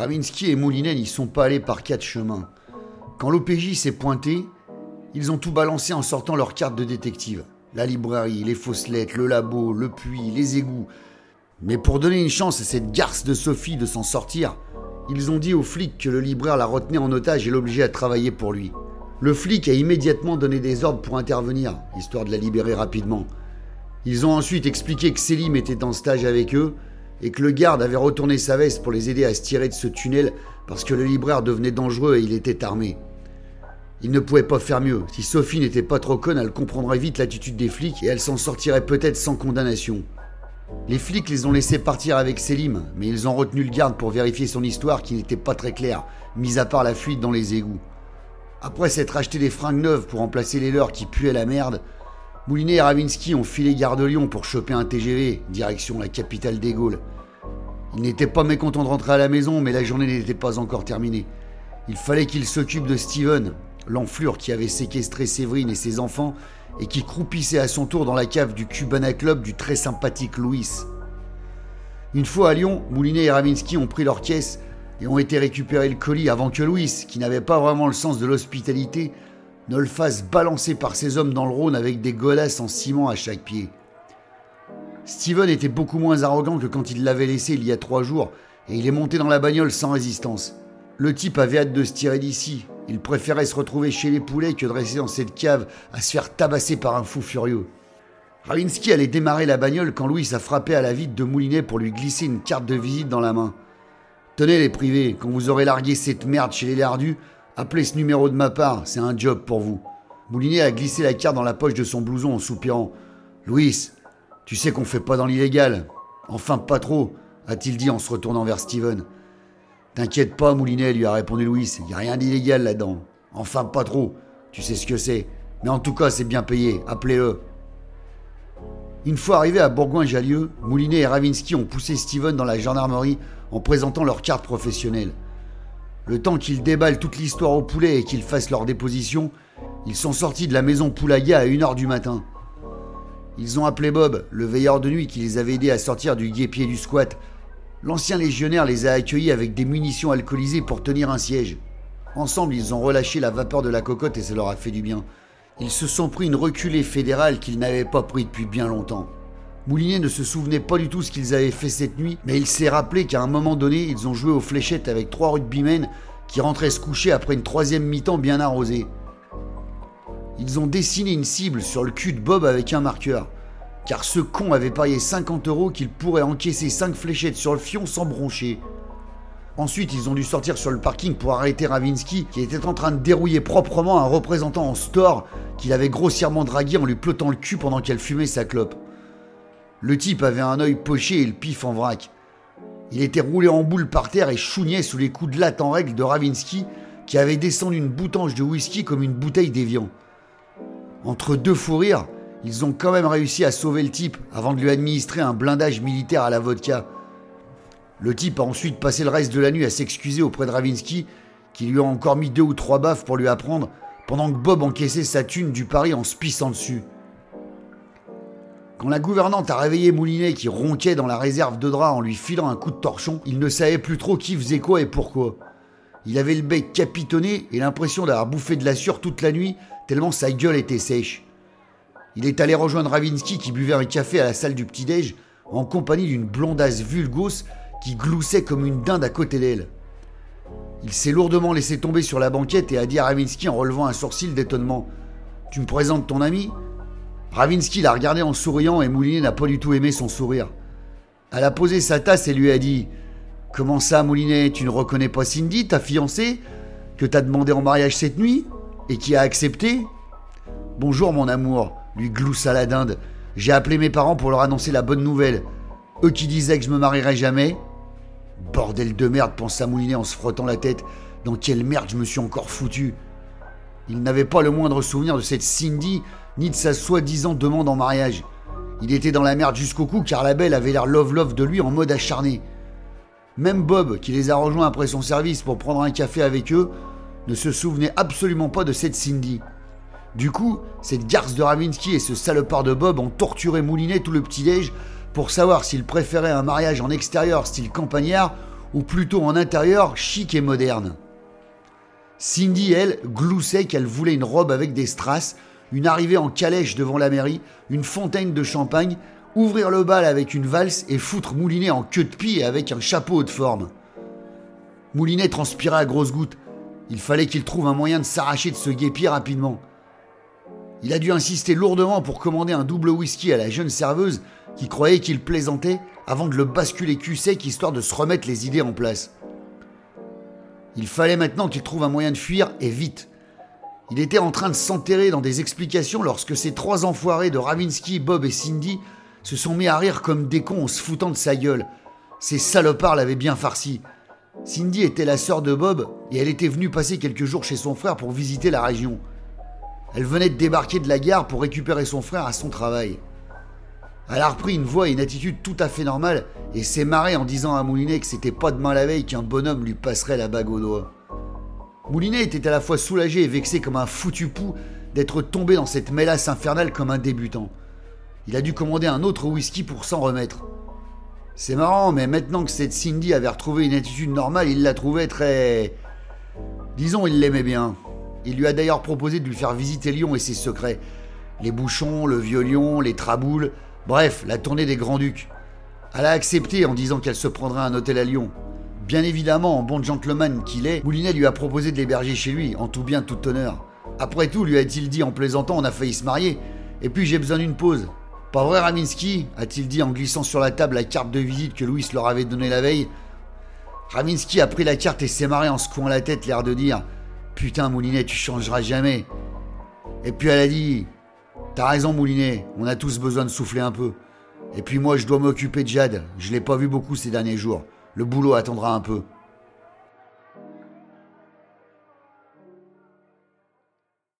Ravinsky et Moulinet n'y sont pas allés par quatre chemins. Quand l'OPJ s'est pointé, ils ont tout balancé en sortant leurs cartes de détective. La librairie, les fausses lettres, le labo, le puits, les égouts. Mais pour donner une chance à cette garce de Sophie de s'en sortir, ils ont dit au flic que le libraire la retenait en otage et l'obligeait à travailler pour lui. Le flic a immédiatement donné des ordres pour intervenir, histoire de la libérer rapidement. Ils ont ensuite expliqué que Selim était en stage avec eux et que le garde avait retourné sa veste pour les aider à se tirer de ce tunnel parce que le libraire devenait dangereux et il était armé. Il ne pouvait pas faire mieux. Si Sophie n'était pas trop conne, elle comprendrait vite l'attitude des flics et elle s'en sortirait peut-être sans condamnation. Les flics les ont laissés partir avec Selim, mais ils ont retenu le garde pour vérifier son histoire qui n'était pas très claire, mis à part la fuite dans les égouts. Après s'être acheté des fringues neuves pour remplacer les leurs qui puaient la merde, Moulinet et Ravinsky ont filé Gare de Lyon pour choper un TGV, direction la capitale des Gaules. Ils n'étaient pas mécontents de rentrer à la maison, mais la journée n'était pas encore terminée. Il fallait qu'ils s'occupent de Steven, l'enflure qui avait séquestré Séverine et ses enfants et qui croupissait à son tour dans la cave du Cubana Club du très sympathique Louis. Une fois à Lyon, Moulinet et Ravinsky ont pris leur caisse et ont été récupérer le colis avant que Louis, qui n'avait pas vraiment le sens de l'hospitalité, ne le fasse balancer par ses hommes dans le Rhône avec des godasses en ciment à chaque pied. Steven était beaucoup moins arrogant que quand il l'avait laissé il y a trois jours, et il est monté dans la bagnole sans résistance. Le type avait hâte de se tirer d'ici. Il préférait se retrouver chez les poulets que de rester dans cette cave à se faire tabasser par un fou furieux. Ravinsky allait démarrer la bagnole quand Louis a frappé à la vitre de Moulinet pour lui glisser une carte de visite dans la main. Tenez les privés, quand vous aurez largué cette merde chez les lardus, appelez ce numéro de ma part, c'est un job pour vous. Moulinet a glissé la carte dans la poche de son blouson en soupirant. Louis, tu sais qu'on fait pas dans l'illégal. Enfin, pas trop, a-t-il dit en se retournant vers Steven. T'inquiète pas, Moulinet, lui a répondu Louis, n'y a rien d'illégal là-dedans. Enfin, pas trop, tu sais ce que c'est. Mais en tout cas, c'est bien payé, appelez-le. Une fois arrivés à Bourgoin-Jallieu, Moulinet et Ravinsky ont poussé Steven dans la gendarmerie en présentant leur carte professionnelle. Le temps qu'ils déballent toute l'histoire au poulet et qu'ils fassent leur déposition, ils sont sortis de la maison Poulaga à 1h du matin. Ils ont appelé Bob, le veilleur de nuit qui les avait aidés à sortir du guépier du squat. L'ancien légionnaire les a accueillis avec des munitions alcoolisées pour tenir un siège. Ensemble, ils ont relâché la vapeur de la cocotte et ça leur a fait du bien. Ils se sont pris une reculée fédérale qu'ils n'avaient pas pris depuis bien longtemps. Moulinet ne se souvenait pas du tout ce qu'ils avaient fait cette nuit, mais il s'est rappelé qu'à un moment donné, ils ont joué aux fléchettes avec trois rugbymen qui rentraient se coucher après une troisième mi-temps bien arrosée. Ils ont dessiné une cible sur le cul de Bob avec un marqueur, car ce con avait parié 50 euros qu'il pourrait encaisser 5 fléchettes sur le fion sans broncher. Ensuite, ils ont dû sortir sur le parking pour arrêter Ravinsky, qui était en train de dérouiller proprement un représentant en store qu'il avait grossièrement dragué en lui plottant le cul pendant qu'elle fumait sa clope. Le type avait un œil poché et le pif en vrac. Il était roulé en boule par terre et chougnait sous les coups de latte en règle de Ravinsky, qui avait descendu une boutange de whisky comme une bouteille d'évian. Entre deux fous rires, ils ont quand même réussi à sauver le type avant de lui administrer un blindage militaire à la vodka. Le type a ensuite passé le reste de la nuit à s'excuser auprès de Ravinsky, qui lui a encore mis deux ou trois baffes pour lui apprendre, pendant que Bob encaissait sa thune du pari en se pissant dessus. Quand la gouvernante a réveillé Moulinet qui ronquait dans la réserve de drap en lui filant un coup de torchon, il ne savait plus trop qui faisait quoi et pourquoi. Il avait le bec capitonné et l'impression d'avoir bouffé de la sueur toute la nuit, tellement sa gueule était sèche. Il est allé rejoindre Ravinsky qui buvait un café à la salle du petit-déj en compagnie d'une blondasse vulgose qui gloussait comme une dinde à côté d'elle. Il s'est lourdement laissé tomber sur la banquette et a dit à Ravinsky en relevant un sourcil d'étonnement Tu me présentes ton ami? Ravinsky l'a regardé en souriant et Moulinet n'a pas du tout aimé son sourire. Elle a posé sa tasse et lui a dit Comment ça, Moulinet Tu ne reconnais pas Cindy, ta fiancée, que t'as demandé en mariage cette nuit et qui a accepté? Bonjour, mon amour, lui gloussa la dinde. J'ai appelé mes parents pour leur annoncer la bonne nouvelle. Eux qui disaient que je me marierais jamais. Bordel de merde, pensa Moulinet en se frottant la tête. Dans quelle merde je me suis encore foutu? Il n'avait pas le moindre souvenir de cette Cindy ni de sa soi-disant demande en mariage. Il était dans la merde jusqu'au cou car la belle avait l'air love-love de lui en mode acharné. Même Bob, qui les a rejoints après son service pour prendre un café avec eux, ne se souvenait absolument pas de cette Cindy. Du coup, cette garce de Ravinsky et ce salopard de Bob ont torturé Moulinet tout le petit-déj pour savoir s'il préférait un mariage en extérieur style campagnard ou plutôt en intérieur chic et moderne. Cindy, elle, gloussait qu'elle voulait une robe avec des strass, une arrivée en calèche devant la mairie, une fontaine de champagne, ouvrir le bal avec une valse et foutre Moulinet en queue de pied avec un chapeau de forme. Moulinet transpirait à grosses gouttes. Il fallait qu'il trouve un moyen de s'arracher de ce guépier rapidement. Il a dû insister lourdement pour commander un double whisky à la jeune serveuse qui croyait qu'il plaisantait avant de le basculer cul sec histoire de se remettre les idées en place. Il fallait maintenant qu'il trouve un moyen de fuir et vite. Il était en train de s'enterrer dans des explications lorsque ces trois enfoirés de Ravinsky, Bob et Cindy se sont mis à rire comme des cons en se foutant de sa gueule. Ces salopards l'avaient bien farci. Cindy était la sœur de Bob et elle était venue passer quelques jours chez son frère pour visiter la région. Elle venait de débarquer de la gare pour récupérer son frère à son travail. Elle a repris une voix et une attitude tout à fait normale et s'est marrée en disant à Moulinet que c'était pas demain la veille qu'un bonhomme lui passerait la bague au doigt. Moulinet était à la fois soulagé et vexé comme un foutu pou d'être tombé dans cette mélasse infernale comme un débutant. Il a dû commander un autre whisky pour s'en remettre. C'est marrant, mais maintenant que cette Cindy avait retrouvé une attitude normale, il la trouvait très... Disons, il l'aimait bien. Il lui a d'ailleurs proposé de lui faire visiter Lyon et ses secrets. Les bouchons, le vieux lion, les traboules, bref, la tournée des Grands-Ducs. Elle a accepté en disant qu'elle se prendrait un hôtel à Lyon. Bien évidemment, en bon gentleman qu'il est, Moulinet lui a proposé de l'héberger chez lui, en tout bien, tout honneur. Après tout, lui a-t-il dit en plaisantant, on a failli se marier. Et puis j'ai besoin d'une pause. Pas vrai, Raminski a-t-il dit en glissant sur la table la carte de visite que Louis leur avait donnée la veille? Raminski a pris la carte et s'est marré en secouant la tête, l'air de dire Putain, Moulinet, tu changeras jamais. Et puis elle a dit T'as raison, Moulinet, on a tous besoin de souffler un peu. Et puis moi, je dois m'occuper de Jade. Je l'ai pas vu beaucoup ces derniers jours. Le boulot attendra un peu.